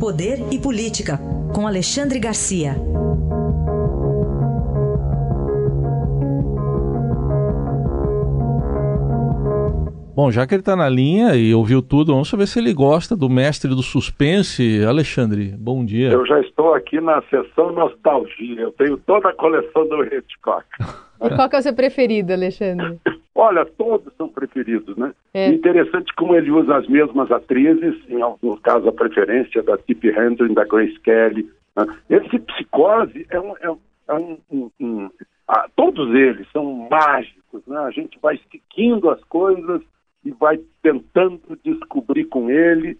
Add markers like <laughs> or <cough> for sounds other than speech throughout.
Poder e Política, com Alexandre Garcia. Bom, já que ele está na linha e ouviu tudo, vamos saber se ele gosta do mestre do suspense. Alexandre, bom dia. Eu já estou aqui na sessão nostalgia. Eu tenho toda a coleção do Hitchcock. <laughs> E qual que é o seu preferido, Alexandre? <laughs> Olha, todos são preferidos, né? É. Interessante como ele usa as mesmas atrizes, em alguns casos a preferência da Tippi Hedren, da Grace Kelly. Né? Esse Psicose é um... É um, é um, um, um ah, todos eles são mágicos, né? A gente vai seguindo as coisas e vai tentando descobrir com ele.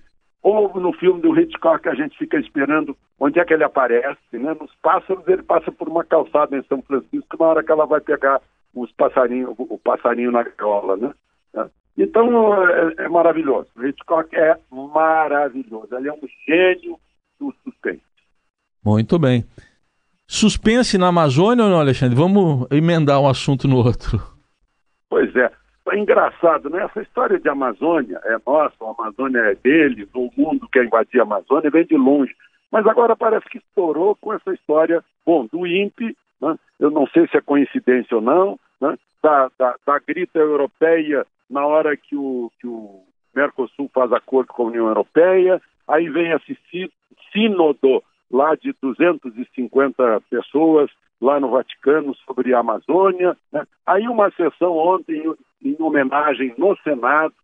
Ou no filme do Hitchcock a gente fica esperando onde é que ele aparece, né? Nos pássaros ele passa por uma calçada em São Francisco na hora que ela vai pegar os passarinhos, o passarinho na gaiola, né? Então é, é maravilhoso. O Hitchcock é maravilhoso. Ele é um gênio do suspense. Muito bem. Suspense na Amazônia ou não, Alexandre? Vamos emendar um assunto no outro. Pois é. É engraçado, né? Essa história de Amazônia é nossa, a Amazônia é deles, o mundo quer invadir a Amazônia vem de longe. Mas agora parece que estourou com essa história, bom, do INPE, né? eu não sei se é coincidência ou não, né? da, da, da grita europeia na hora que o, que o Mercosul faz acordo com a União Europeia, aí vem esse sínodo lá de 250 pessoas lá no Vaticano sobre a Amazônia. Né? Aí uma sessão ontem em homenagem no Senado,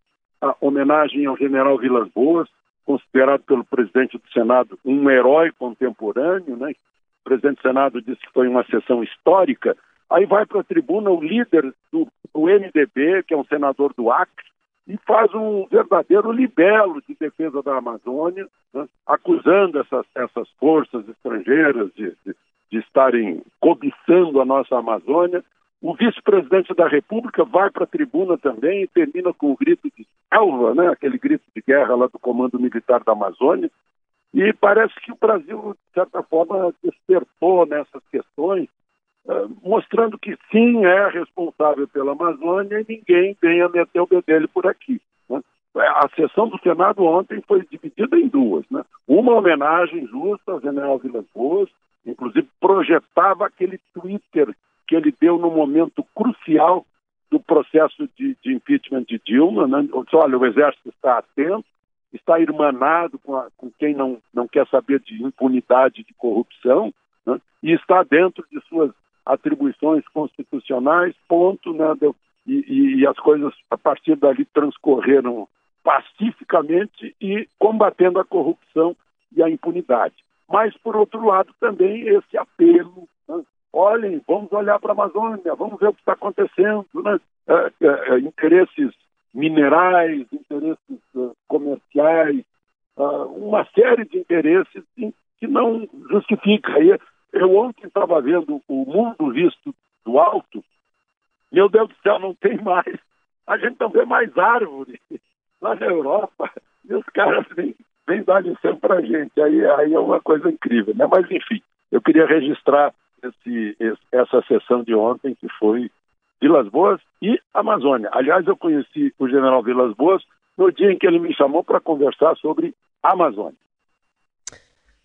a homenagem ao general Vilas Boas, considerado pelo presidente do Senado um herói contemporâneo, né? O presidente do Senado disse que foi uma sessão histórica. Aí vai para a tribuna o líder do, do MDB, que é um senador do Acre, e faz um verdadeiro libelo de defesa da Amazônia, né? acusando essas, essas forças estrangeiras de, de, de estarem cobiçando a nossa Amazônia. O vice-presidente da República vai para a tribuna também e termina com o grito de salva, né? aquele grito de guerra lá do Comando Militar da Amazônia. E parece que o Brasil, de certa forma, despertou nessas questões, mostrando que sim, é responsável pela Amazônia e ninguém vem a meter o bedelho por aqui. Né? A sessão do Senado ontem foi dividida em duas. Né? Uma homenagem justa ao general Vilas Boas, inclusive projetava aquele Twitter que ele deu no momento crucial do processo de, de impeachment de Dilma. Né? Olha, o Exército está atento, está irmanado com, a, com quem não, não quer saber de impunidade de corrupção né? e está dentro de suas atribuições constitucionais, ponto, né? E, e as coisas a partir dali transcorreram pacificamente e combatendo a corrupção e a impunidade. Mas, por outro lado, também esse apelo né? olhem, vamos olhar para a Amazônia, vamos ver o que está acontecendo, né? É, é, é, interesses minerais, interesses uh, comerciais, uh, uma série de interesses que não justifica. Eu ontem estava vendo o mundo visto do alto, meu Deus do céu, não tem mais, a gente não vê mais árvore lá na Europa, e os caras vêm, vêm dar lição para a gente, aí, aí é uma coisa incrível, né? Mas enfim, eu queria registrar esse, essa sessão de ontem, que foi Vilas Boas e Amazônia. Aliás, eu conheci o general Vilas Boas no dia em que ele me chamou para conversar sobre Amazônia.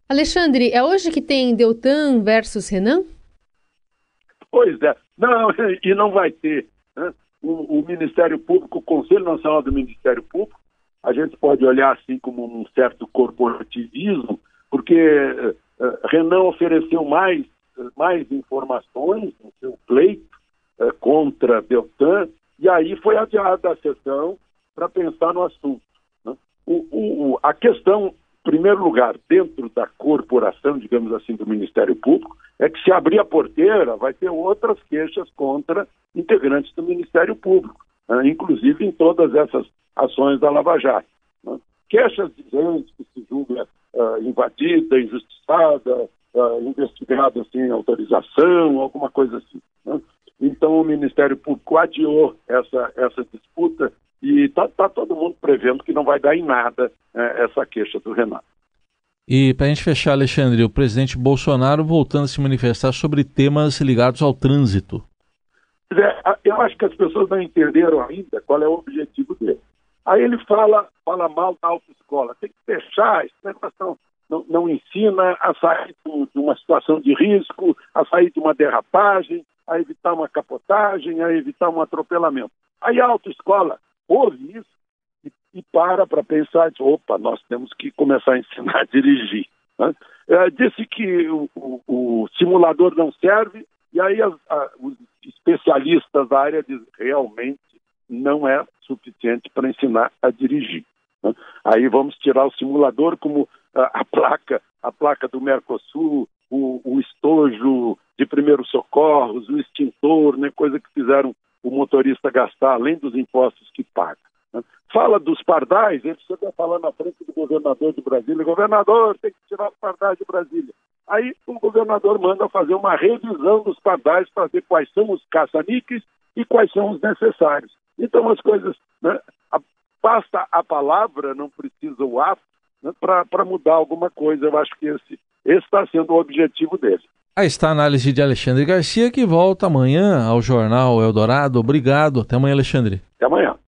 Alexandre, é hoje que tem Deltan versus Renan? Pois é. Não, <laughs> e não vai ter. Né? O, o, Ministério Público, o Conselho Nacional do Ministério Público, a gente pode olhar assim como um certo corporativismo, porque uh, Renan ofereceu mais mais informações no seu pleito é, contra Deltan, e aí foi adiada a sessão para pensar no assunto. Né? O, o, a questão, primeiro lugar, dentro da corporação, digamos assim, do Ministério Público, é que se abrir a porteira, vai ter outras queixas contra integrantes do Ministério Público, né? inclusive em todas essas ações da Lava Jato. Né? Queixas de gente que se julga uh, invadida, injustiçada, uh, investigado sem autorização, alguma coisa assim. Né? Então o Ministério Público adiou essa, essa disputa e está tá todo mundo prevendo que não vai dar em nada né, essa queixa do Renato. E para a gente fechar, Alexandre, o presidente Bolsonaro voltando a se manifestar sobre temas ligados ao trânsito. É, eu acho que as pessoas não entenderam ainda qual é o objetivo dele. Aí ele fala, fala mal da autoescola. Tem que fechar, esse negócio não, não ensina a sair de uma situação de risco, a sair de uma derrapagem, a evitar uma capotagem, a evitar um atropelamento. Aí a autoescola ouve isso e, e para para pensar, diz, opa, nós temos que começar a ensinar a dirigir. Né? É, disse que o, o, o, simulador não serve, e aí a, os especialistas da área dizem realmente não é suficiente para ensinar a dirigir. Né? Aí vamos tirar o simulador como a, a placa, a placa do Mercosul, o, o, estojo de primeiros socorros, o extintor, né, coisa que fizeram o motorista gastar além dos impostos que paga. Né? Fala dos pardais, ele sempre falando na frente do governador de Brasília, governador, tem que tirar os pardais de Brasília. Aí o governador manda fazer uma revisão dos pardais para ver quais são os caça-níqueis e quais são os necessários. Então as coisas, né, a, basta a palavra, não precisa o ato, né, para mudar alguma coisa. Eu acho que esse está sendo o objetivo dele. Aí está a análise de Alexandre Garcia, que volta amanhã ao Jornal Eldorado. Obrigado. Até amanhã, Alexandre. Até amanhã.